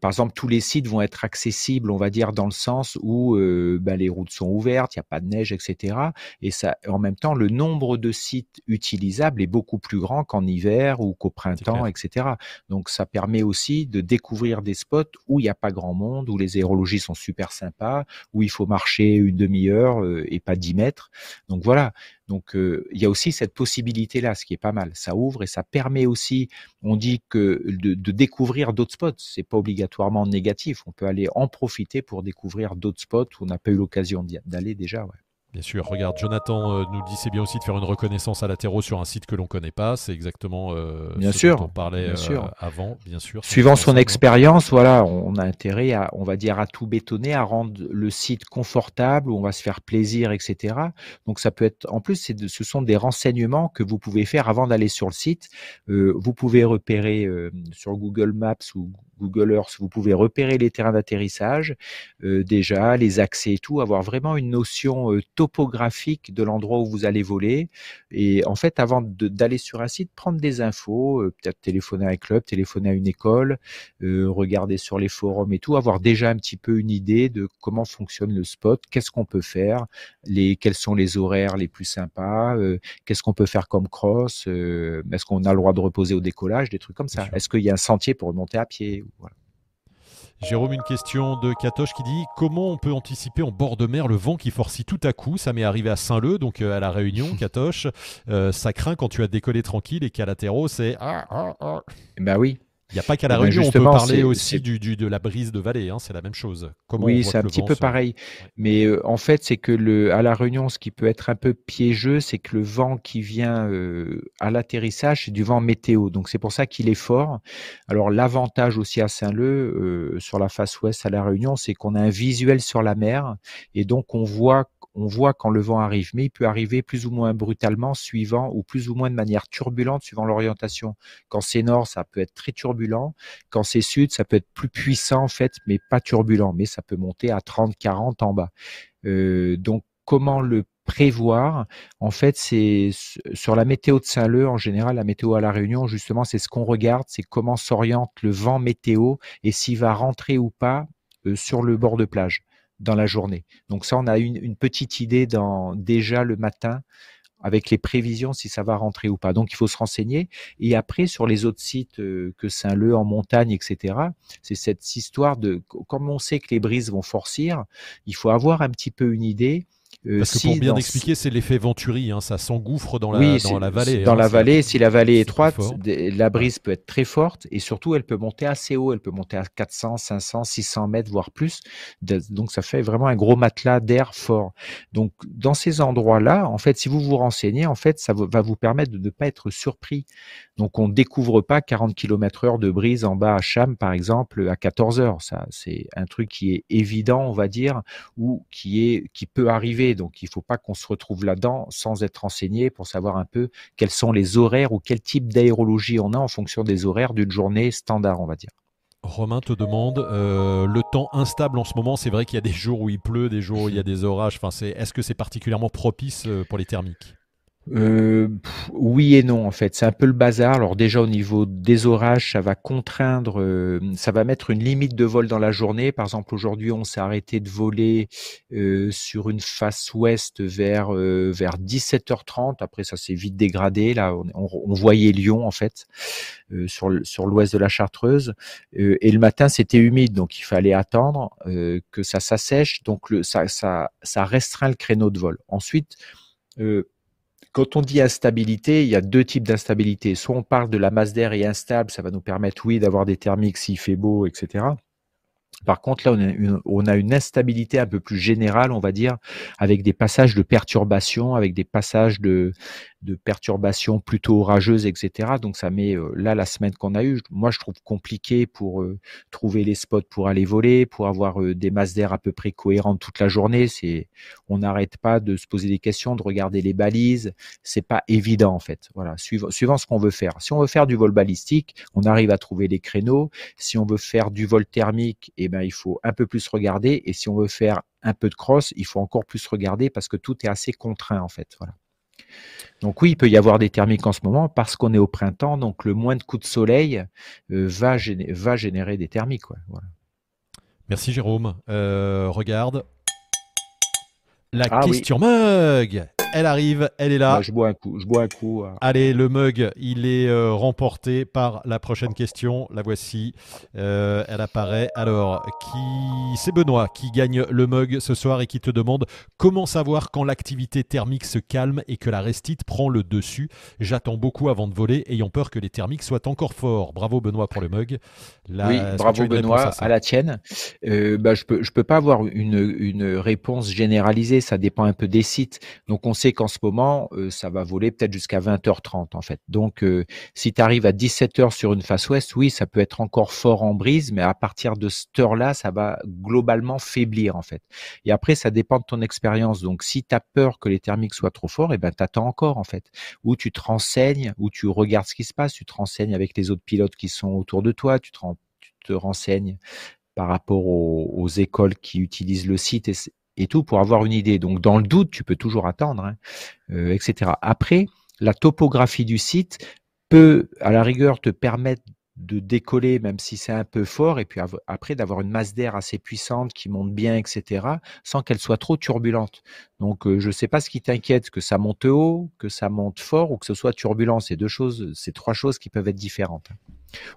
par exemple tous les sites vont être accessibles, on va dire, dans le sens où ben, les routes sont ouvertes, il n'y a pas de neige etc. Et ça, en même temps, le nombre de sites utilisables est beaucoup plus grand qu'en hiver ou qu'au printemps, etc. Donc, ça permet aussi de découvrir des spots où il n'y a pas grand monde, où les aérologies sont super sympas, où il faut marcher une demi-heure euh, et pas 10 mètres. Donc voilà. Donc euh, il y a aussi cette possibilité-là, ce qui est pas mal. Ça ouvre et ça permet aussi, on dit que de, de découvrir d'autres spots. C'est pas obligatoirement négatif. On peut aller en profiter pour découvrir d'autres spots où on n'a pas eu l'occasion d'aller déjà. Ouais.
Bien sûr, regarde, Jonathan euh, nous dit c'est bien aussi de faire une reconnaissance à latéraux sur un site que l'on connaît pas. C'est exactement euh,
bien ce sûr,
dont on parlait euh, avant, bien sûr.
Suivant son expérience, voilà, on a intérêt à, on va dire, à tout bétonner, à rendre le site confortable où on va se faire plaisir, etc. Donc ça peut être, en plus, ce sont des renseignements que vous pouvez faire avant d'aller sur le site. vous pouvez repérer sur Google Maps ou Google Earth, vous pouvez repérer les terrains d'atterrissage euh, déjà, les accès et tout, avoir vraiment une notion euh, topographique de l'endroit où vous allez voler. Et en fait, avant d'aller sur un site, prendre des infos, euh, peut-être téléphoner à un club, téléphoner à une école, regarder sur les forums et tout, avoir déjà un petit peu une idée de comment fonctionne le spot, qu'est-ce qu'on peut faire, les, quels sont les horaires les plus sympas, qu'est-ce qu'on peut faire comme cross, est-ce qu'on a le droit de reposer au décollage, des trucs comme ça. Est-ce qu'il y a un sentier pour remonter à pied
Jérôme, une question de Katoche qui dit Comment on peut anticiper en bord de mer le vent qui forcit tout à coup? Ça m'est arrivé à Saint-Leu, donc euh, à La Réunion, <laughs> Katoche. Euh, ça craint quand tu as décollé tranquille et qu'à latéraux, c'est. Ah, ah,
ah. Bah oui.
Il n'y a pas qu'à la eh ben, Réunion, on peut parler aussi du, de la brise de vallée, hein, c'est la même chose.
Comment oui, c'est un petit peu pareil. Mais euh, en fait, c'est que le, à la Réunion, ce qui peut être un peu piégeux, c'est que le vent qui vient euh, à l'atterrissage, c'est du vent météo. Donc c'est pour ça qu'il est fort. Alors l'avantage aussi à Saint-Leu, euh, sur la face ouest à la Réunion, c'est qu'on a un visuel sur la mer et donc on voit on voit quand le vent arrive, mais il peut arriver plus ou moins brutalement, suivant ou plus ou moins de manière turbulente, suivant l'orientation. Quand c'est nord, ça peut être très turbulent. Quand c'est sud, ça peut être plus puissant en fait, mais pas turbulent, mais ça peut monter à 30, 40 en bas. Euh, donc comment le prévoir? En fait, c'est sur la météo de Saint-Leu, en général, la météo à La Réunion, justement, c'est ce qu'on regarde, c'est comment s'oriente le vent météo et s'il va rentrer ou pas euh, sur le bord de plage dans la journée. Donc ça, on a une, une petite idée dans, déjà le matin avec les prévisions si ça va rentrer ou pas. Donc il faut se renseigner. Et après, sur les autres sites euh, que Saint-Leu en montagne, etc., c'est cette histoire de, comme on sait que les brises vont forcir, il faut avoir un petit peu une idée
euh, Parce que pour bien expliquer, c'est l'effet Venturi, hein, ça s'engouffre dans, la, dans la vallée.
Dans hein, la vallée, si la vallée est étroite, la brise peut être très forte et surtout elle peut monter assez haut, elle peut monter à 400, 500, 600 mètres, voire plus. Donc ça fait vraiment un gros matelas d'air fort. Donc dans ces endroits-là, en fait, si vous vous renseignez, en fait, ça va vous permettre de ne pas être surpris. Donc on découvre pas 40 km heure de brise en bas à Cham, par exemple, à 14 heures. Ça, c'est un truc qui est évident, on va dire, ou qui est, qui peut arriver donc, il ne faut pas qu'on se retrouve là-dedans sans être renseigné pour savoir un peu quels sont les horaires ou quel type d'aérologie on a en fonction des horaires d'une journée standard, on va dire.
Romain te demande euh, le temps instable en ce moment. C'est vrai qu'il y a des jours où il pleut, des jours où il y a <laughs> des orages. Enfin, est-ce que c'est particulièrement propice euh, pour les thermiques?
Euh, oui et non en fait, c'est un peu le bazar. Alors déjà au niveau des orages, ça va contraindre, euh, ça va mettre une limite de vol dans la journée. Par exemple aujourd'hui, on s'est arrêté de voler euh, sur une face ouest vers vers 17h30. Après ça s'est vite dégradé. Là, on, voyait Lyon en fait sur sur l'ouest de la Chartreuse. et le matin c'était humide, donc il fallait attendre que ça s'assèche. Donc ça ça ça restreint le créneau de vol. Ensuite quand on dit instabilité, il y a deux types d'instabilité. Soit on parle de la masse d'air est instable, ça va nous permettre, oui, d'avoir des thermiques s'il fait beau, etc. Par contre, là, on a, une, on a, une, instabilité un peu plus générale, on va dire, avec des passages de perturbation, avec des passages de, de perturbations plutôt orageuses, etc. Donc ça met euh, là la semaine qu'on a eue. Moi, je trouve compliqué pour euh, trouver les spots pour aller voler, pour avoir euh, des masses d'air à peu près cohérentes toute la journée. C'est, on n'arrête pas de se poser des questions, de regarder les balises. C'est pas évident en fait. Voilà, suivant, ce qu'on veut faire. Si on veut faire du vol balistique, on arrive à trouver les créneaux. Si on veut faire du vol thermique, eh ben il faut un peu plus regarder. Et si on veut faire un peu de cross, il faut encore plus regarder parce que tout est assez contraint en fait. Voilà. Donc oui, il peut y avoir des thermiques en ce moment parce qu'on est au printemps, donc le moins de coups de soleil euh, va, générer, des thermiques.
Merci Jérôme. Euh, regarde. La ah question mug elle arrive, elle est là.
je bois un coup, je bois un coup. Hein.
Allez, le mug, il est euh, remporté par la prochaine question. La voici. Euh, elle apparaît. Alors, qui c'est Benoît qui gagne le mug ce soir et qui te demande comment savoir quand l'activité thermique se calme et que la restite prend le dessus. J'attends beaucoup avant de voler, ayant peur que les thermiques soient encore forts. Bravo Benoît pour le mug.
oui, bravo Benoît, à, la tienne? Euh, bah, je peux, je peux pas avoir une, une réponse généralisée. Ça dépend un peu des sites. Donc on qu'en ce moment, euh, ça va voler peut-être jusqu'à 20h30 en fait. Donc, euh, si tu arrives à 17h sur une face ouest, oui, ça peut être encore fort en brise, mais à partir de cette heure-là, ça va globalement faiblir en fait. Et après, ça dépend de ton expérience. Donc, si tu as peur que les thermiques soient trop forts, et eh ben t'attends encore en fait. Ou tu te renseignes, ou tu regardes ce qui se passe, tu te renseignes avec les autres pilotes qui sont autour de toi, tu te, renseignes par rapport aux, aux, écoles qui utilisent le site et, tout pour avoir une idée. Donc dans le doute, tu peux toujours attendre, hein, euh, etc. Après, la topographie du site peut, à la rigueur, te permettre de décoller, même si c'est un peu fort, et puis après d'avoir une masse d'air assez puissante qui monte bien, etc., sans qu'elle soit trop turbulente. Donc euh, je ne sais pas ce qui t'inquiète, que ça monte haut, que ça monte fort, ou que ce soit turbulent. C'est deux choses, c'est trois choses qui peuvent être différentes.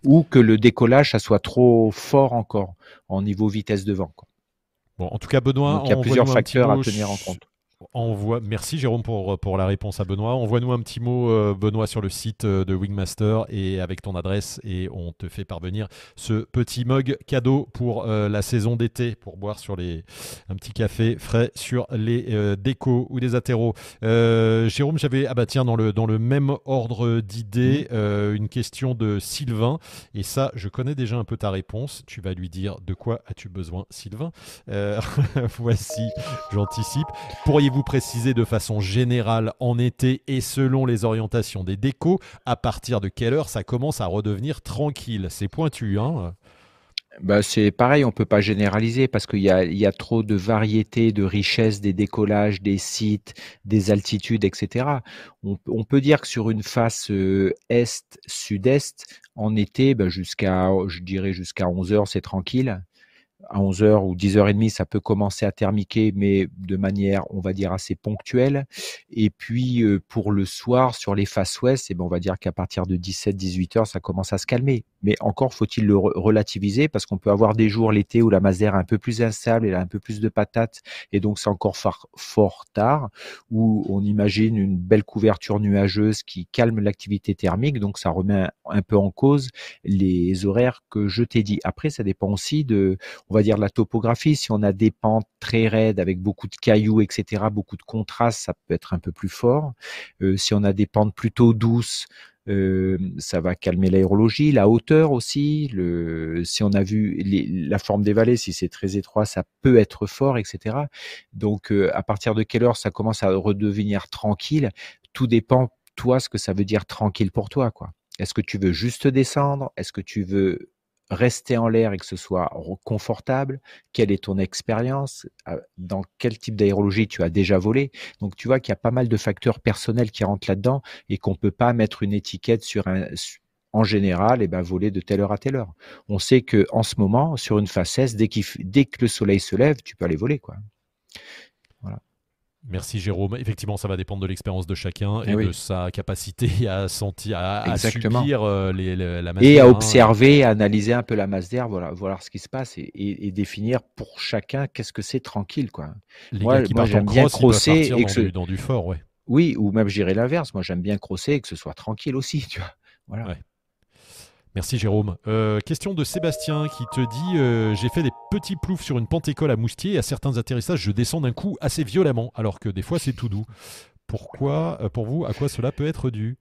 Ou que le décollage, ça soit trop fort encore, en niveau vitesse de vent.
Bon, en tout cas, Benoît,
il y a plusieurs facteurs à tenir en compte.
Envoie... Merci Jérôme pour, pour la réponse à Benoît. Envoie-nous un petit mot, euh, Benoît, sur le site euh, de Wingmaster et avec ton adresse et on te fait parvenir ce petit mug cadeau pour euh, la saison d'été pour boire sur les un petit café frais sur les décos ou des atéros. Jérôme, j'avais ah bah tiens dans le dans le même ordre d'idées une question de Sylvain et ça je connais déjà un peu ta réponse. Tu vas lui dire de quoi as-tu besoin, Sylvain? <laughs> Voici, j'anticipe. Pourriez vous préciser de façon générale en été et selon les orientations des décos, à partir de quelle heure ça commence à redevenir tranquille? C'est pointu, hein?
Bah, c'est pareil, on peut pas généraliser parce qu'il y a, y a trop de variétés, de richesses des décollages, des sites, des altitudes, etc. On, peut dire que sur une face euh, est-sud-est, en été, bah, jusqu'à, je dirais jusqu'à 11 heures, c'est tranquille à 11h ou 10h30, ça peut commencer à thermiquer, mais de manière, on va dire, assez ponctuelle. Et puis, euh, pour le soir, sur les faces ouest, eh ben, on va dire qu'à partir de 17-18h, ça commence à se calmer. Mais encore faut-il le relativiser parce qu'on peut avoir des jours l'été où la masse d'air est un peu plus instable, elle a un peu plus de patates, et donc c'est encore fort, tard, où on imagine une belle couverture nuageuse qui calme l'activité thermique, donc ça remet un peu en cause les horaires que je t'ai dit. Après, ça dépend aussi de, on va dire, la topographie. Si on a des pentes très raides avec beaucoup de cailloux, etc., beaucoup de contrastes, ça peut être un peu plus fort. Euh, si on a des pentes plutôt douces, ça va calmer l'aérologie, la hauteur aussi. Le, si on a vu la forme des vallées, si c'est très étroit, ça peut être fort, etc. Donc, euh, à partir de quelle heure ça commence à redevenir tranquille Tout dépend, toi, ce que ça veut dire tranquille pour toi, quoi. Est-ce que tu veux juste descendre? Est-ce que tu veux rester en l'air et que ce soit confortable? Quelle est ton expérience? Euh, Dans quel type d'aérologie tu as déjà volé? Donc tu vois qu'il y a pas mal de facteurs personnels qui rentrent là-dedans et qu'on peut pas mettre une étiquette sur un en général, eh ben, voler de telle heure à telle heure. On sait que en ce moment, sur une facesse, dès, dès que le soleil se lève, tu peux aller voler. Quoi.
Merci Jérôme. Effectivement, ça va dépendre de l'expérience de chacun eh et, de sa capacité <laughs> à sentir, à, subir euh, les, la masse
Et à observer, à analyser un peu la masse d'air, voilà, voir ce qui se passe et, définir pour chacun qu'est-ce que c'est tranquille, quoi.
moi, j'aime bien crosser et que dans, du, fort, ouais.
Oui, ou même j'irai l'inverse. Moi, j'aime bien crosser et que ce soit tranquille aussi, <laughs> tu vois. Voilà.
Merci Jérôme. Euh, question de Sébastien qui te dit euh, J'ai fait des petits ploufs sur une pente école à Moustier et à certains atterrissages, je descends d'un coup assez violemment, alors que des fois c'est tout doux. Pourquoi, pour vous, à quoi cela peut être dû?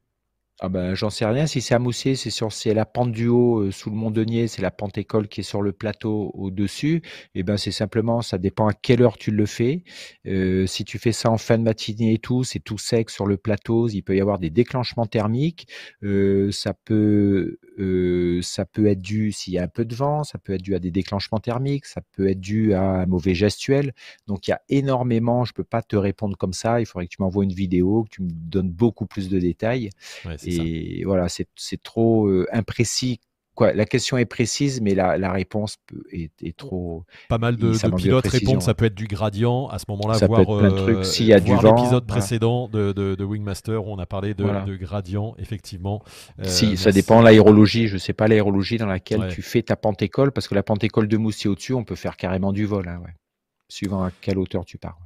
Ah ben, j'en sais rien. Si c'est à c'est sur c'est la pente du haut euh, sous le Mont Denier, c'est la pente école qui est sur le plateau au-dessus. Et eh ben c'est simplement, ça dépend à quelle heure tu le fais. Euh, si tu fais ça en fin de matinée et tout, c'est tout sec sur le plateau. Il peut y avoir des déclenchements thermiques. Euh, ça peut euh, ça peut être dû s'il y a un peu de vent. Ça peut être dû à des déclenchements thermiques. Ça peut être dû à un mauvais gestuel. Donc il y a énormément. Je peux pas te répondre comme ça. Il faudrait que tu m'envoies une vidéo, que tu me donnes beaucoup plus de détails. Et voilà, c'est trop euh, imprécis. Quoi, la question est précise, mais la, la réponse est, est, trop.
Pas mal de, de pilotes répondent, ça peut être du gradient. À ce moment-là, voir,
euh, S'il y a du vent.
l'épisode précédent de, de, Wingmaster où on a parlé de, de gradient, effectivement.
Euh, si, ça dépend l'aérologie. Je ne sais pas l'aérologie dans laquelle tu fais ta pente école, parce que la pente école de Moussi au-dessus, on peut faire carrément du vol, hein, ouais. suivant à quelle hauteur tu pars.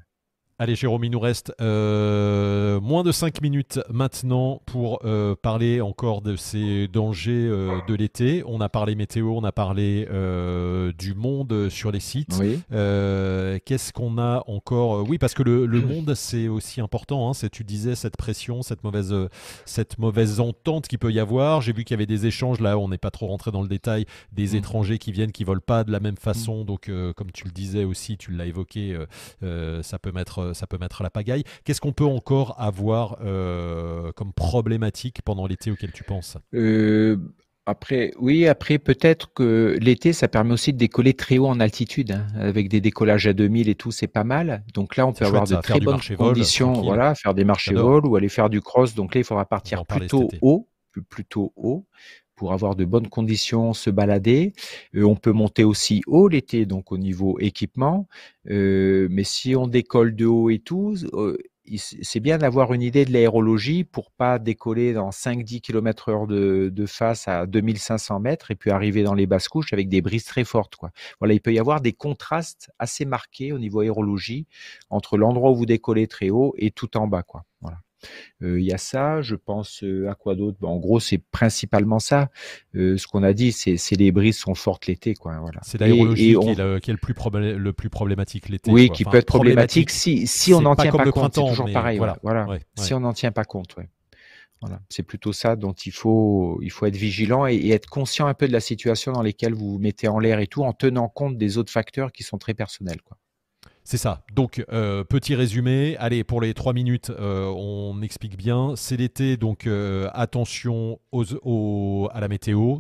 Allez Jérôme, il nous reste euh, moins de 5 minutes maintenant pour euh, parler encore de ces dangers euh, de l'été. On a parlé météo, on a parlé du monde sur les sites. Qu'est-ce qu'on a encore? Oui, parce que le, <clears throat> monde, c'est aussi important. Hein. tu disais cette pression, cette mauvaise, cette mauvaise entente qu'il peut y avoir. J'ai vu qu'il y avait des échanges, là on n'est pas trop rentré dans le détail, des mm. étrangers qui viennent, qui volent pas de la même façon. Mm. Donc comme tu le disais aussi, tu l'as évoqué, ça peut mettre ça peut mettre la pagaille. Qu'est-ce qu'on peut encore avoir euh, comme problématique pendant l'été auquel tu penses?
Euh, après, oui, après peut-être que l'été, ça permet aussi de décoller très haut en altitude, hein, avec des décollages à 2000 et tout, c'est pas mal. Donc là, on peut avoir de très bonnes conditions, voilà, faire des marchés vol ou aller faire du cross. Donc là, il faudra partir plutôt haut, plutôt haut pour avoir de bonnes conditions, se balader. Euh, on peut monter aussi haut l'été, donc au niveau équipement. Euh, mais si on décolle de haut et tout, euh, c'est bien d'avoir une idée de l'aérologie pour pas décoller dans 5-10 km heure de, face à 2500 mètres et puis arriver dans les basses couches avec des brises très fortes. Voilà, il peut y avoir des contrastes assez marqués au niveau aérologie entre l'endroit où vous décollez très haut et tout en bas. Voilà. Il y a ça, je pense à quoi d'autre? En gros, c'est principalement ça. ce qu'on a dit, c'est les brises sont fortes l'été. Voilà.
C'est l'aérologie qui, est le plus, le plus problématique l'été.
Oui, qui peut être problématique, si, si on n'en tient pas compte. C'est toujours pareil. Voilà. voilà. Si on n'en tient pas compte. Voilà. C'est plutôt ça dont il faut, il faut être vigilant et, et, être conscient un peu de la situation dans laquelle vous vous mettez en l'air et tout, en tenant compte des autres facteurs qui sont très personnels. Quoi.
C'est ça. Donc, euh, petit résumé. Allez, pour les trois minutes, euh, on explique bien. C'est l'été, donc euh, attention aux, à la météo.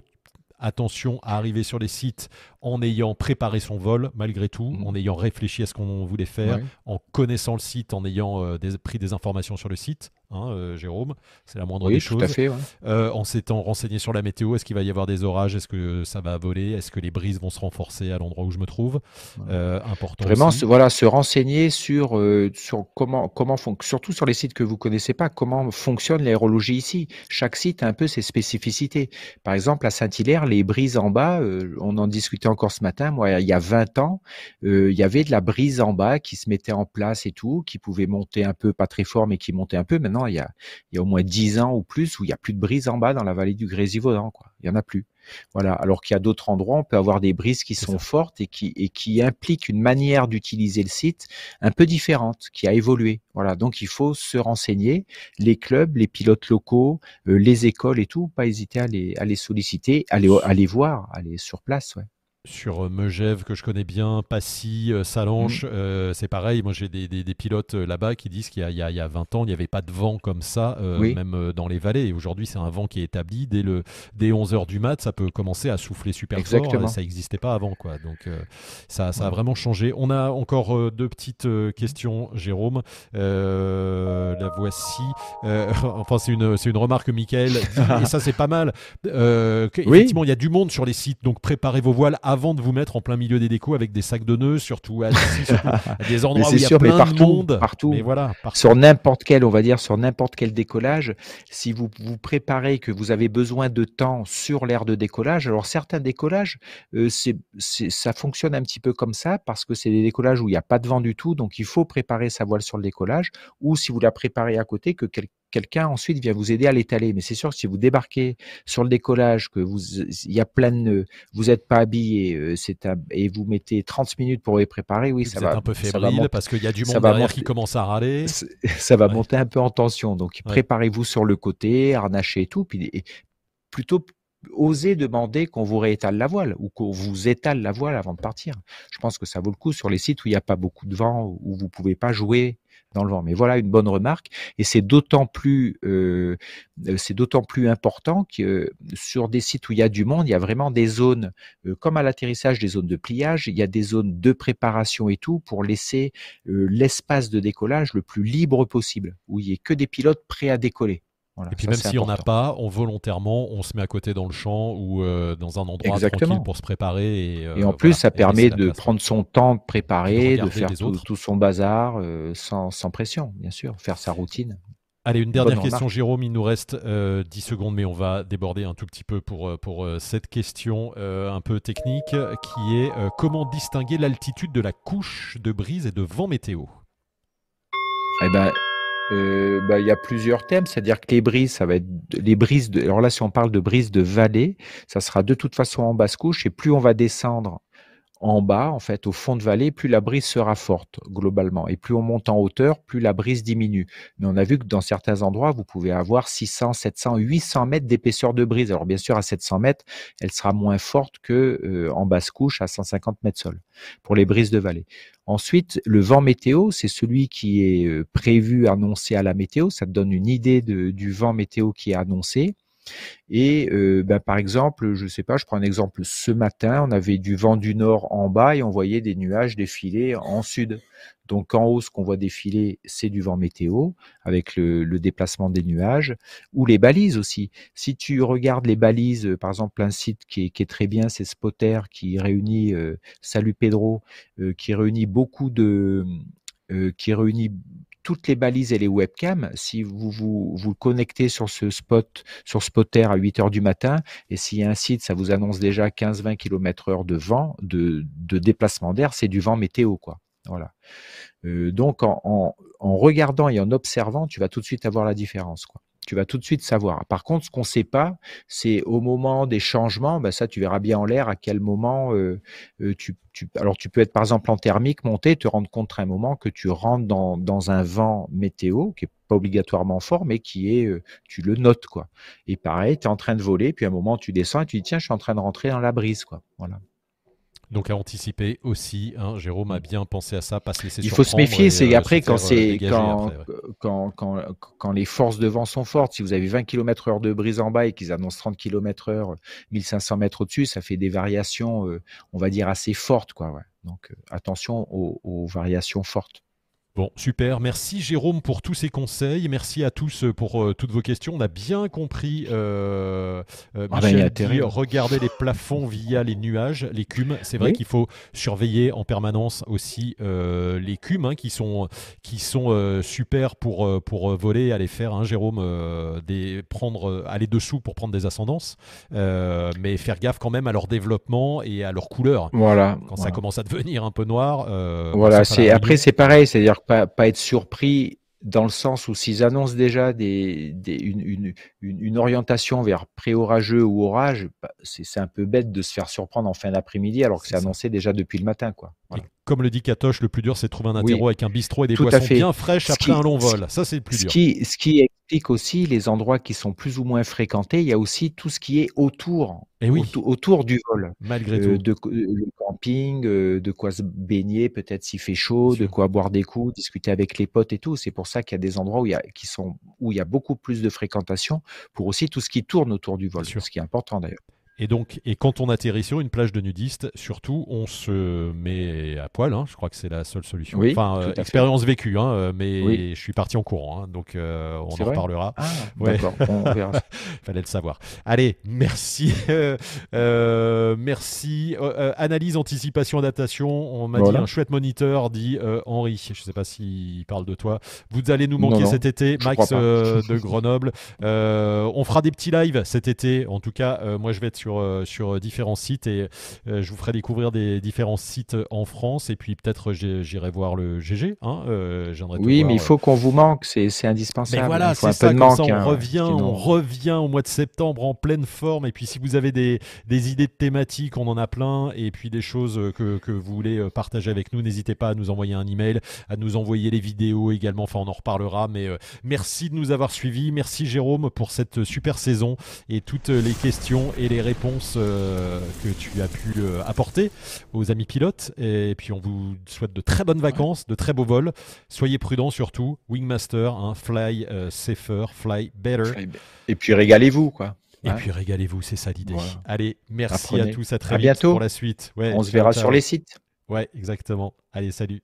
Attention à arriver sur les sites en ayant préparé son vol, malgré tout, mmh. en ayant réfléchi à ce qu'on voulait faire, en connaissant le site, en ayant pris des informations sur le site. Hein, euh, Jérôme. C'est la moindre des choses.
Tout à fait,
euh, en s'étant renseigné sur la météo, est-ce qu'il va y avoir des orages? Est-ce que ça va voler? Est-ce que les brises vont se renforcer à l'endroit où je me trouve? Euh, Important.
Vraiment, voilà, se renseigner sur, sur comment, comment surtout sur les sites que vous connaissez pas, comment fonctionne l'aérologie ici. Chaque site a un peu ses spécificités. Par exemple, à Saint-Hilaire, les brises en bas, on en discutait encore ce matin. Moi, il y a 20 ans, il y avait de la brise en bas qui se mettait en place et tout, qui pouvait monter un peu, pas très fort, mais qui montait un peu. Maintenant, il y a, il y a au moins dix ans ou plus où il y a plus de brise en bas dans la vallée du Grésivaudan, quoi. Il y en a plus. Voilà. Alors qu'il y a d'autres endroits, on peut avoir des brises qui sont fortes et qui, et qui impliquent une manière d'utiliser le site un peu différente, qui a évolué. Voilà. Donc, il faut se renseigner. Les clubs, les pilotes locaux, euh, les écoles et tout, pas hésiter à les, à les solliciter, à les, à les voir, à aller sur place, ouais
sur euh, Megève que je connais bien, Passy, euh, Salanches, mm. euh, c'est pareil. Moi, j'ai des, des, pilotes là-bas qui disent qu'il y, y, y, a 20 ans, il n'y avait pas de vent comme ça, même dans les vallées. Et aujourd'hui, c'est un vent qui est établi. Dès, le, dès 11 h du mat, ça peut commencer à souffler super fort. Ça n'existait pas avant. Quoi. Donc, ça, ça a vraiment changé. On a encore deux petites questions, Jérôme. la voici. <laughs> enfin, c'est une, une remarque, Michael. <laughs> et ça, c'est pas mal. effectivement, il y a du monde sur les sites. Donc, préparez vos voiles avant de vous mettre en plein milieu des décos avec des sacs de nœuds, surtout <laughs> à, des endroits où il y a plein partout, de monde.
Partout, mais voilà, sur n'importe quel, on va dire, sur n'importe quel décollage, si vous vous préparez que vous avez besoin de temps sur l'aire de décollage, alors certains décollages, euh, c'est, ça fonctionne un petit peu comme ça parce que c'est des décollages où il n'y a pas de vent du tout, donc il faut préparer sa voile sur le décollage, ou si vous la préparez à côté, que quelqu'un ensuite vient vous aider à l'étaler. Mais c'est sûr que si vous débarquez sur le décollage, que vous, il y a plein de nœuds, vous n'êtes pas habillé, euh, c'est et vous mettez 30 minutes pour les préparer, oui, ça
va.
un
peu fébrile parce qu'il y a du monde derrière qui commence à râler. <laughs>
Ça va monter un peu en tension. Donc préparez-vous sur le côté, harnachez et tout, puis plutôt oser demander qu'on vous réétale la voile ou qu'on vous étale la voile avant de partir. Je pense que ça vaut le coup sur les sites où il n'y a pas beaucoup de vent, où vous pouvez pas jouer dans le vent. Mais voilà une bonne remarque, et c'est d'autant plus, euh, c'est d'autant plus important que sur des sites où il y a du monde, il y a vraiment des zones, euh, comme à l'atterrissage, des zones de pliage, il y a des zones de préparation et tout pour laisser euh, l'espace de décollage le plus libre possible, où il n'y ait que des pilotes prêts à décoller
et puis même si on n'a pas, on volontairement, on se met à côté dans le champ ou euh, dans un endroit tranquille pour se préparer.
Et, euh, en plus, ça permet de prendre son temps de préparer, de, faire tout, son bazar euh, sans, sans, pression, bien sûr, faire sa routine.
Allez, une dernière question, Jérôme. Il nous reste 10 secondes, mais on va déborder un tout petit peu pour, pour cette question un peu technique qui est comment distinguer l'altitude de la couche de brise et de vent météo?
Eh ben, euh, bah, il y a plusieurs thèmes, c'est-à-dire que les brises, ça va être les brises. De, alors là, si on parle de brises de vallée, ça sera de toute façon en basse couche, et plus on va descendre en bas, en fait, au fond de vallée, plus la brise sera forte globalement. Et plus on monte en hauteur, plus la brise diminue. Mais on a vu que dans certains endroits, vous pouvez avoir 600, 700, 800 mètres d'épaisseur de brise. Alors bien sûr, à 700 mètres, elle sera moins forte que euh, en basse couche à 150 mètres sol pour les brises de vallée. Ensuite, le vent météo, c'est celui qui est euh, prévu, annoncé à la météo. Ça te donne une idée du vent météo qui est annoncé. Et euh, ben, par exemple, je sais pas, je prends un exemple. Ce matin, on avait du vent du nord en bas et on voyait des nuages défiler en sud. Donc en haut, ce qu'on voit défiler, c'est du vent météo avec le, déplacement des nuages ou les balises aussi. Si tu regardes les balises, par exemple un site qui est, très bien, c'est Spotter qui réunit euh, Salut Pedro, euh, qui réunit beaucoup de qui réunit toutes les balises et les webcams, si vous vous, connectez sur ce spot, sur Spotter à 8 heures du matin, et s'il y a un site, ça vous annonce déjà 15-20 km heure de vent, de, déplacement d'air, c'est du vent météo, quoi. Voilà. Euh, donc, en, en, en, regardant et en observant, tu vas tout de suite avoir la différence, quoi tu vas tout de suite savoir. Par contre, ce qu'on ne sait pas, c'est au moment des changements, ben ça, tu verras bien en l'air à quel moment euh, euh, tu, tu, Alors, tu peux être par exemple en thermique, monter, te rendre compte à un moment que tu rentres dans, dans un vent météo qui est pas obligatoirement fort, mais qui est, euh, tu le notes, quoi. Et pareil, tu es en train de voler, puis à un moment, tu descends et tu dis, tiens, je suis en train de rentrer dans la brise, quoi. Voilà.
Donc à anticiper aussi, hein, Jérôme a bien pensé à ça, pas se laisser
Il faut se méfier, c'est euh, après quand c'est quand, quand, quand, quand, les forces de vent sont fortes, si vous avez 20 km heure de brise en bas et qu'ils annoncent 30 km heure, 1500 mètres au-dessus, ça fait des variations, euh, on va dire, assez fortes. Quoi, ouais. Donc euh, attention aux variations fortes.
Bon, super. Merci Jérôme pour tous ces conseils. Merci à tous euh, pour euh, toutes vos questions. On a bien compris, euh, euh ah ben, Michel, regarder les plafonds via les nuages, l'écume. C'est vrai qu'il faut surveiller en permanence aussi euh, l'écume, hein, qui sont, qui sont super pour, pour voler, aller faire, hein, Jérôme, des, prendre, aller dessous pour prendre des ascendances, mais faire gaffe quand même à leur développement et à leur couleur.
Voilà.
Quand ça commence à devenir un peu noir.
voilà. C'est après c'est pareil, c'est-à-dire pas, pas être surpris dans le sens où s'ils annoncent déjà des, des une, une, une, orientation vers pré-orageux ou orage, bah, c'est un peu bête de se faire surprendre en fin d'après-midi alors que c'est annoncé déjà depuis le matin. Quoi.
comme le dit Katoche, le plus dur c'est de trouver un interro avec un bistrot et des poissons bien fraîches après un long vol. Ça c'est le plus dur.
Qui, ce qui explique aussi les endroits qui sont plus ou moins fréquentés. Il y a aussi tout ce qui est autour et eh autour du vol.
Malgré euh,
tout. De, le camping, euh, de quoi se baigner, peut-être s'il fait chaud, de quoi boire des coups, discuter avec les potes et tout. C'est pour ça qu'il y a des endroits où il y a, qui sont, où il y a beaucoup plus de fréquentation pour aussi tout ce qui tourne autour du vol, ce qui est important d'ailleurs.
Et donc, et quand on atterrit sur une plage de nudistes, surtout, on se met à poil. Hein, je crois que c'est la seule solution.
Oui,
enfin, euh, expérience vécue, hein, euh, mais je suis parti en courant, hein, donc euh, on en reparlera.
Ah, D'accord, on verra. <laughs>
Fallait le savoir. Allez, merci, <laughs> merci. analyse, anticipation, adaptation. On m'a dit un chouette moniteur, dit Henri. Je ne sais pas s'il parle de toi. Vous allez nous manquer cet été, Max de Grenoble. on fera des petits lives cet été. En tout cas, moi, je vais être sur sur, sur différents sites et je vous ferai découvrir des différents sites en France et puis peut-être j'irai voir le GG. Hein,
oui, mais il faut qu'on vous manque, c'est indispensable.
Mais voilà, c'est ça, on hein, revient, on revient au mois de septembre en pleine forme et puis si vous avez des, des idées de thématiques, on en a plein et puis des choses que, que vous voulez partager avec nous, n'hésitez pas à nous envoyer un email, à nous envoyer les vidéos également, enfin on en reparlera, mais merci de nous avoir suivis, merci Jérôme pour cette super saison et toutes les questions et les réponses euh, que tu as pu euh, apporter aux amis pilotes. Et puis on vous souhaite de très bonnes vacances, de très beaux vols. Soyez prudents surtout. Wingmaster, hein, fly euh, safer, fly better.
Et puis régalez-vous quoi.
Et puis régalez-vous, c'est ça l'idée. Allez, merci à tous, à très bientôt pour la suite.
on se verra sur les sites.
Ouais, exactement. Allez, salut.